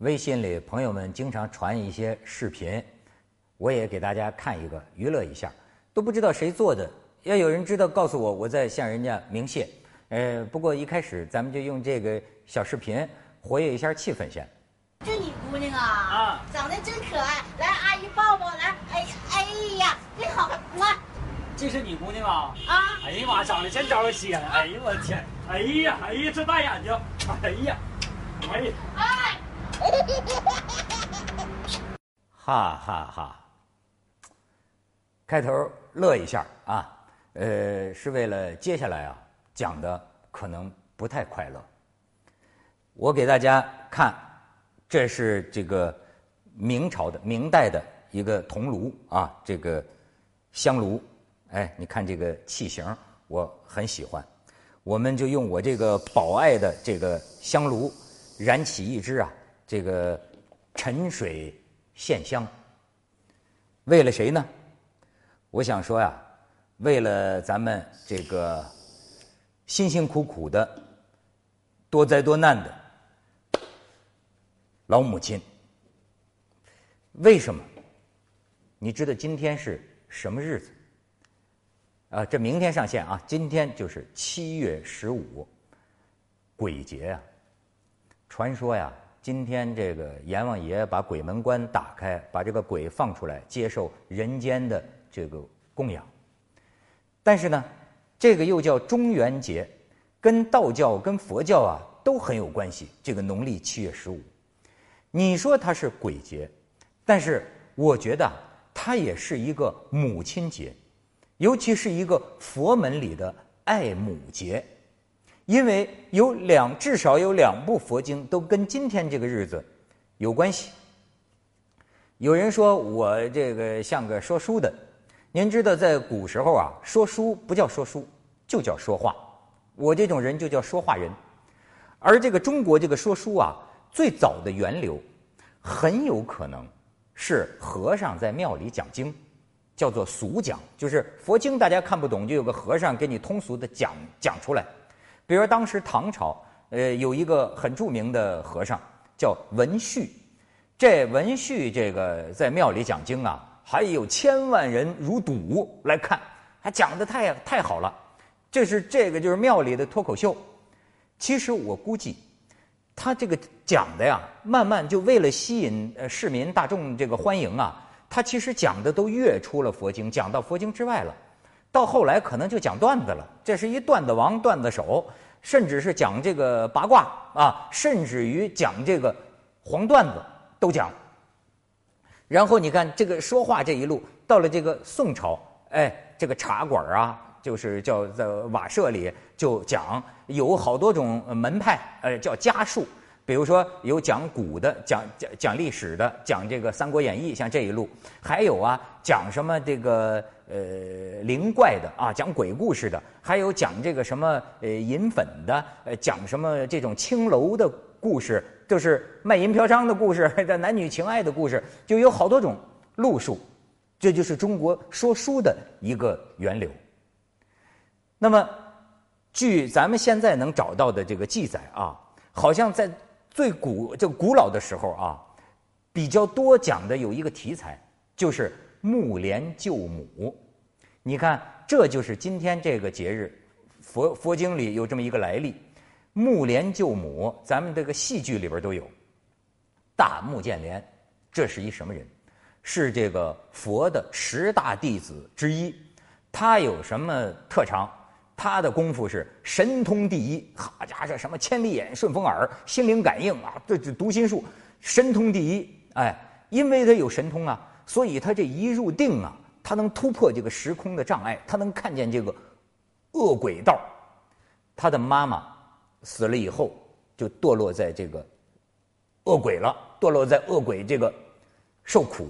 微信里朋友们经常传一些视频，我也给大家看一个娱乐一下，都不知道谁做的。要有人知道，告诉我，我再向人家明谢。呃，不过一开始咱们就用这个小视频活跃一下气氛先。这你姑娘啊，啊，长得真可爱，来阿姨抱抱，来，哎呀，哎呀，你好，我。这是你姑娘啊？啊！哎呀妈，长得真招人稀罕！哎呀我天！哎呀，哎呀，这大眼睛！哎呀，哎呀！哎！哈哈哈！开头乐一下啊，呃，是为了接下来啊讲的可能不太快乐。我给大家看，这是这个明朝的明代的一个铜炉啊，这个香炉。哎，你看这个器型，我很喜欢。我们就用我这个宝爱的这个香炉，燃起一支啊，这个沉水线香。为了谁呢？我想说呀，为了咱们这个辛辛苦苦的、多灾多难的老母亲。为什么？你知道今天是什么日子？啊，这明天上线啊！今天就是七月十五，鬼节呀。传说呀，今天这个阎王爷把鬼门关打开，把这个鬼放出来，接受人间的这个供养。但是呢，这个又叫中元节，跟道教、跟佛教啊都很有关系。这个农历七月十五，你说它是鬼节，但是我觉得它也是一个母亲节。尤其是一个佛门里的爱母节，因为有两至少有两部佛经都跟今天这个日子有关系。有人说我这个像个说书的，您知道在古时候啊，说书不叫说书，就叫说话。我这种人就叫说话人。而这个中国这个说书啊，最早的源流很有可能是和尚在庙里讲经。叫做俗讲，就是佛经大家看不懂，就有个和尚给你通俗的讲讲出来。比如当时唐朝，呃，有一个很著名的和尚叫文旭，这文旭这个在庙里讲经啊，还有千万人如堵来看，还讲的太太好了。这是这个就是庙里的脱口秀。其实我估计，他这个讲的呀，慢慢就为了吸引呃市民大众这个欢迎啊。他其实讲的都越出了佛经，讲到佛经之外了。到后来可能就讲段子了，这是一段子王、段子手，甚至是讲这个八卦啊，甚至于讲这个黄段子都讲。然后你看这个说话这一路，到了这个宋朝，哎，这个茶馆啊，就是叫在瓦舍里就讲，有好多种门派，呃，叫家术。比如说有讲古的，讲讲讲历史的，讲这个《三国演义》，像这一路；还有啊，讲什么这个呃灵怪的啊，讲鬼故事的；还有讲这个什么呃银粉的，呃讲什么这种青楼的故事，就是卖淫嫖娼的故事，这男女情爱的故事，就有好多种路数。这就是中国说书的一个源流。那么，据咱们现在能找到的这个记载啊，好像在。最古就古老的时候啊，比较多讲的有一个题材，就是木莲救母。你看，这就是今天这个节日，佛佛经里有这么一个来历。木莲救母，咱们这个戏剧里边都有。大木建连，这是一什么人？是这个佛的十大弟子之一。他有什么特长？他的功夫是神通第一，好家伙，这什么千里眼、顺风耳、心灵感应啊，这这读心术，神通第一。哎，因为他有神通啊，所以他这一入定啊，他能突破这个时空的障碍，他能看见这个恶鬼道。他的妈妈死了以后，就堕落在这个恶鬼了，堕落在恶鬼这个受苦。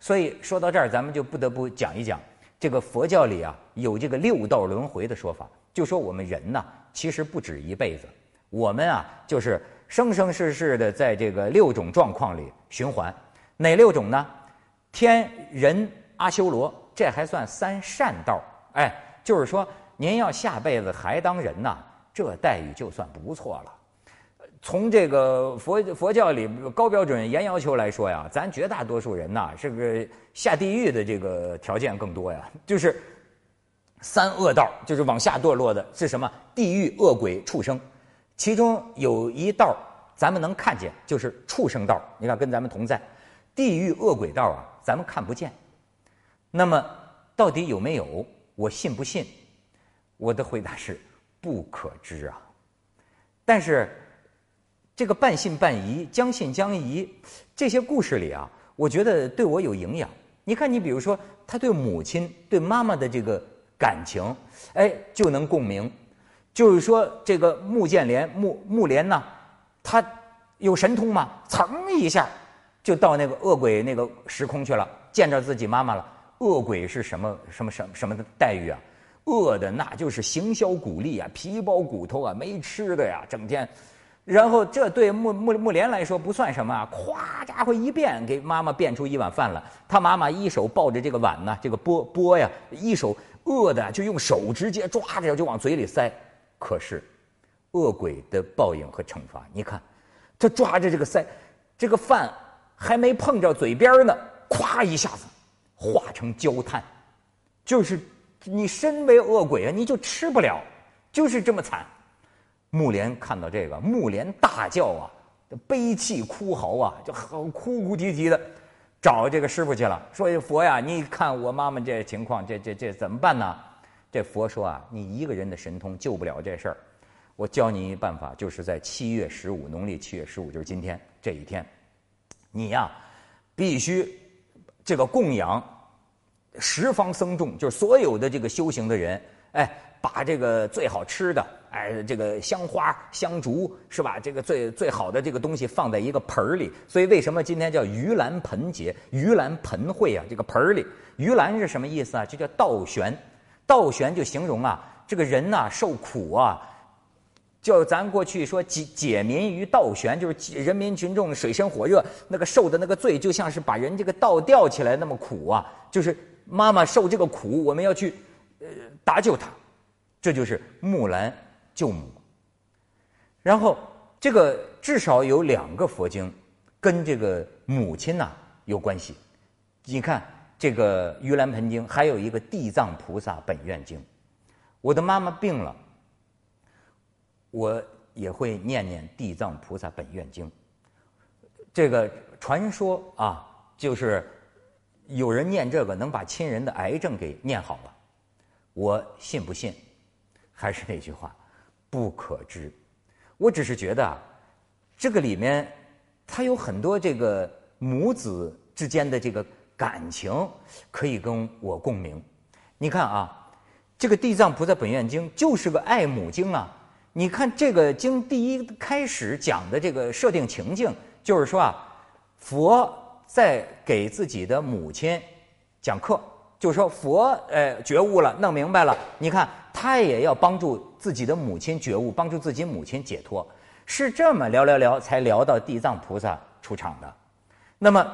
所以说到这儿，咱们就不得不讲一讲。这个佛教里啊，有这个六道轮回的说法，就说我们人呢，其实不止一辈子，我们啊，就是生生世世的在这个六种状况里循环。哪六种呢？天人阿修罗，这还算三善道。哎，就是说您要下辈子还当人呐，这待遇就算不错了。从这个佛佛教里高标准严要求来说呀，咱绝大多数人呐，这个下地狱的这个条件更多呀。就是三恶道，就是往下堕落的是什么？地狱、恶鬼、畜生。其中有一道咱们能看见，就是畜生道。你看，跟咱们同在。地狱、恶鬼道啊，咱们看不见。那么，到底有没有？我信不信？我的回答是不可知啊。但是。这个半信半疑、将信将疑，这些故事里啊，我觉得对我有营养。你看，你比如说，他对母亲、对妈妈的这个感情，哎，就能共鸣。就是说，这个穆建莲、穆穆莲呢，他有神通嘛，噌一下就到那个恶鬼那个时空去了，见着自己妈妈了。恶鬼是什么什么什么什么的待遇啊？饿的那就是形销骨立啊，皮包骨头啊，没吃的呀，整天。然后这对木木木莲来说不算什么啊，咵家伙一变给妈妈变出一碗饭了。他妈妈一手抱着这个碗呢，这个钵钵呀，一手饿的就用手直接抓着就往嘴里塞。可是，恶鬼的报应和惩罚，你看，他抓着这个塞，这个饭还没碰着嘴边呢，咵一下子化成焦炭，就是你身为恶鬼啊，你就吃不了，就是这么惨。木莲看到这个，木莲大叫啊，悲泣哭嚎啊，就好哭哭啼啼的，找这个师傅去了，说：“佛呀，你看我妈妈这情况，这这这怎么办呢？”这佛说啊：“你一个人的神通救不了这事儿，我教你一办法，就是在七月十五，农历七月十五，就是今天这一天，你呀，必须这个供养十方僧众，就是所有的这个修行的人，哎，把这个最好吃的。”哎，这个香花、香烛是吧？这个最最好的这个东西放在一个盆儿里，所以为什么今天叫盂兰盆节？盂兰盆会啊，这个盆儿里，盂兰是什么意思啊？就叫倒悬，倒悬就形容啊，这个人呐受苦啊，就咱过去说解解民于倒悬，就是人民群众水深火热，那个受的那个罪，就像是把人这个倒吊起来那么苦啊，就是妈妈受这个苦，我们要去呃搭救她，这就是木兰。救母，然后这个至少有两个佛经跟这个母亲呐有关系。你看这个《盂兰盆经》，还有一个《地藏菩萨本愿经》。我的妈妈病了，我也会念念《地藏菩萨本愿经》。这个传说啊，就是有人念这个能把亲人的癌症给念好了。我信不信？还是那句话。不可知，我只是觉得啊，这个里面它有很多这个母子之间的这个感情可以跟我共鸣。你看啊，这个《地藏菩萨本愿经》就是个爱母经啊。你看这个经第一开始讲的这个设定情境，就是说啊，佛在给自己的母亲讲课。就是说佛呃觉悟了，弄明白了，你看他也要帮助自己的母亲觉悟，帮助自己母亲解脱，是这么聊聊聊才聊到地藏菩萨出场的。那么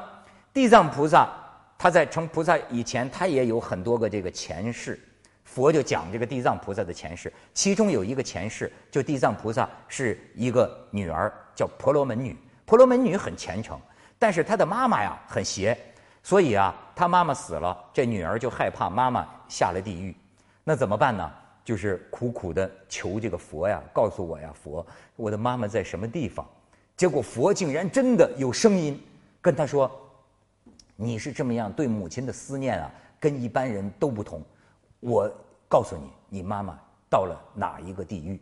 地藏菩萨他在成菩萨以前，他也有很多个这个前世，佛就讲这个地藏菩萨的前世，其中有一个前世，就地藏菩萨是一个女儿，叫婆罗门女，婆罗门女很虔诚，但是她的妈妈呀很邪。所以啊，他妈妈死了，这女儿就害怕妈妈下了地狱，那怎么办呢？就是苦苦的求这个佛呀，告诉我呀，佛，我的妈妈在什么地方？结果佛竟然真的有声音跟他说：“你是这么样对母亲的思念啊，跟一般人都不同。我告诉你，你妈妈到了哪一个地狱？”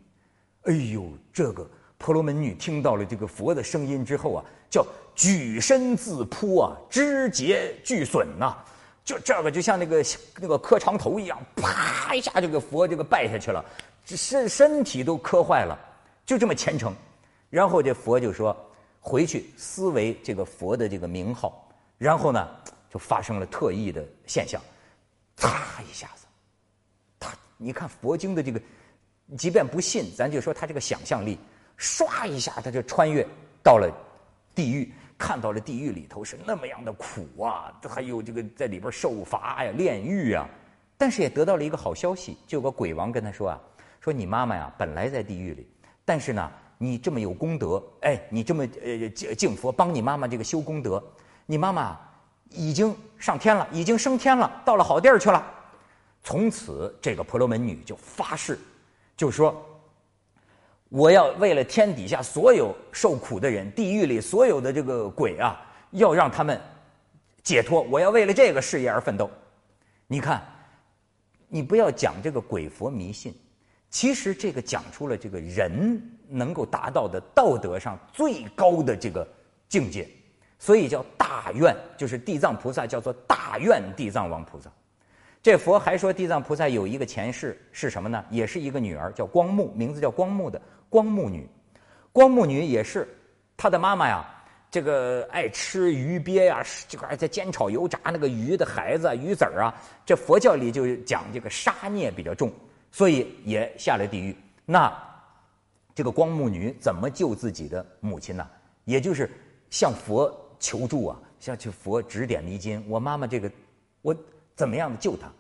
哎呦，这个婆罗门女听到了这个佛的声音之后啊，叫。举身自扑啊，肢节俱损呐！就这个就像那个那个磕长头一样，啪一下就给佛这个拜下去了，身身体都磕坏了，就这么虔诚。然后这佛就说回去思维这个佛的这个名号，然后呢就发生了特异的现象，啪一下子，你看佛经的这个，即便不信，咱就说他这个想象力，唰一下他就穿越到了地狱。看到了地狱里头是那么样的苦啊，还有这个在里边受罚呀、炼狱啊，但是也得到了一个好消息，就有个鬼王跟他说啊，说你妈妈呀本来在地狱里，但是呢你这么有功德，哎，你这么呃敬敬佛，帮你妈妈这个修功德，你妈妈已经上天了，已经升天了，到了好地儿去了。从此，这个婆罗门女就发誓，就说：“我要为了天底下所有受苦的人，地狱里所有的这个鬼啊，要让他们解脱。我要为了这个事业而奋斗。”你看，你不要讲这个鬼佛迷信，其实这个讲出了这个人。能够达到的道德上最高的这个境界，所以叫大愿，就是地藏菩萨叫做大愿地藏王菩萨。这佛还说地藏菩萨有一个前世是什么呢？也是一个女儿，叫光目，名字叫光目的光目女。光目女也是她的妈妈呀，这个爱吃鱼鳖呀，这个在煎炒油炸那个鱼的孩子鱼子儿啊。这佛教里就讲这个杀孽比较重，所以也下了地狱。那。这个光目女怎么救自己的母亲呢？也就是向佛求助啊，向去佛指点迷津。我妈妈这个，我怎么样的救她？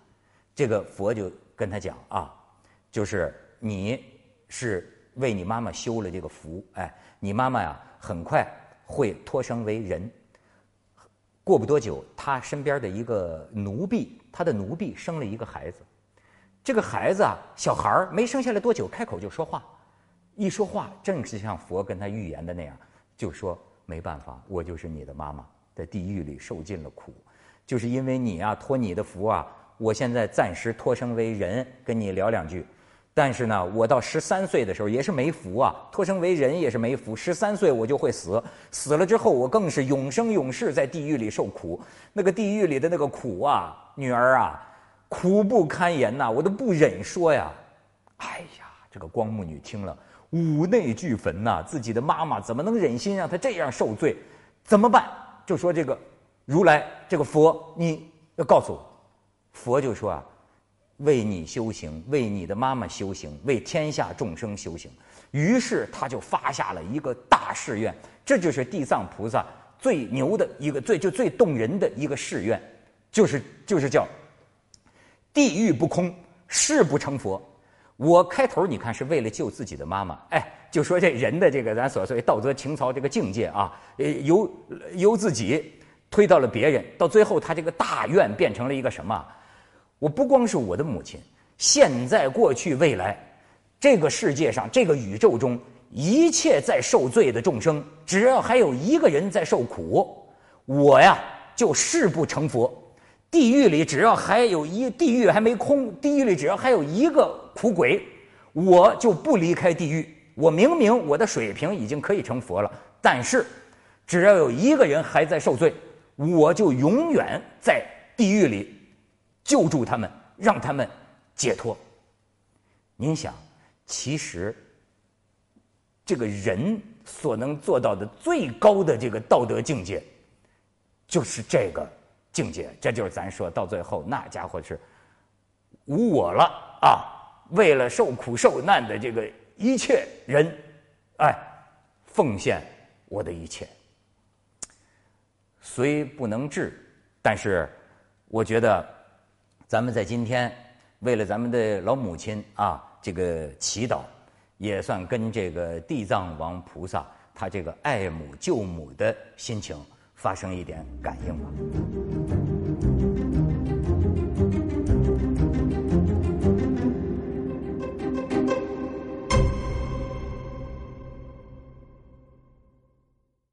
这个佛就跟他讲啊，就是你是为你妈妈修了这个福，哎，你妈妈呀，很快会托生为人。过不多久，他身边的一个奴婢，他的奴婢生了一个孩子。这个孩子啊，小孩儿没生下来多久，开口就说话。一说话，正是像佛跟他预言的那样，就说没办法，我就是你的妈妈，在地狱里受尽了苦，就是因为你啊，托你的福啊，我现在暂时托生为人，跟你聊两句。但是呢，我到十三岁的时候也是没福啊，托生为人也是没福。十三岁我就会死，死了之后我更是永生永世在地狱里受苦。那个地狱里的那个苦啊，女儿啊，苦不堪言呐，我都不忍说呀。哎呀，这个光目女听了。五内俱焚呐！自己的妈妈怎么能忍心让她这样受罪？怎么办？就说这个如来，这个佛，你要告诉我。佛就说啊，为你修行，为你的妈妈修行，为天下众生修行。于是他就发下了一个大誓愿，这就是地藏菩萨最牛的一个最就最动人的一个誓愿，就是就是叫地狱不空，誓不成佛。我开头你看是为了救自己的妈妈，哎，就说这人的这个咱所谓道德情操这个境界啊，呃，由由自己推到了别人，到最后他这个大愿变成了一个什么？我不光是我的母亲，现在、过去、未来，这个世界上、这个宇宙中一切在受罪的众生，只要还有一个人在受苦，我呀就誓不成佛。地狱里只要还有一地狱还没空，地狱里只要还有一个苦鬼，我就不离开地狱。我明明我的水平已经可以成佛了，但是只要有一个人还在受罪，我就永远在地狱里救助他们，让他们解脱。您想，其实这个人所能做到的最高的这个道德境界，就是这个。境界，这就是咱说到最后，那家伙是无我了啊！为了受苦受难的这个一切人，哎，奉献我的一切。虽不能治，但是我觉得咱们在今天为了咱们的老母亲啊，这个祈祷，也算跟这个地藏王菩萨他这个爱母救母的心情。发生一点感应吧。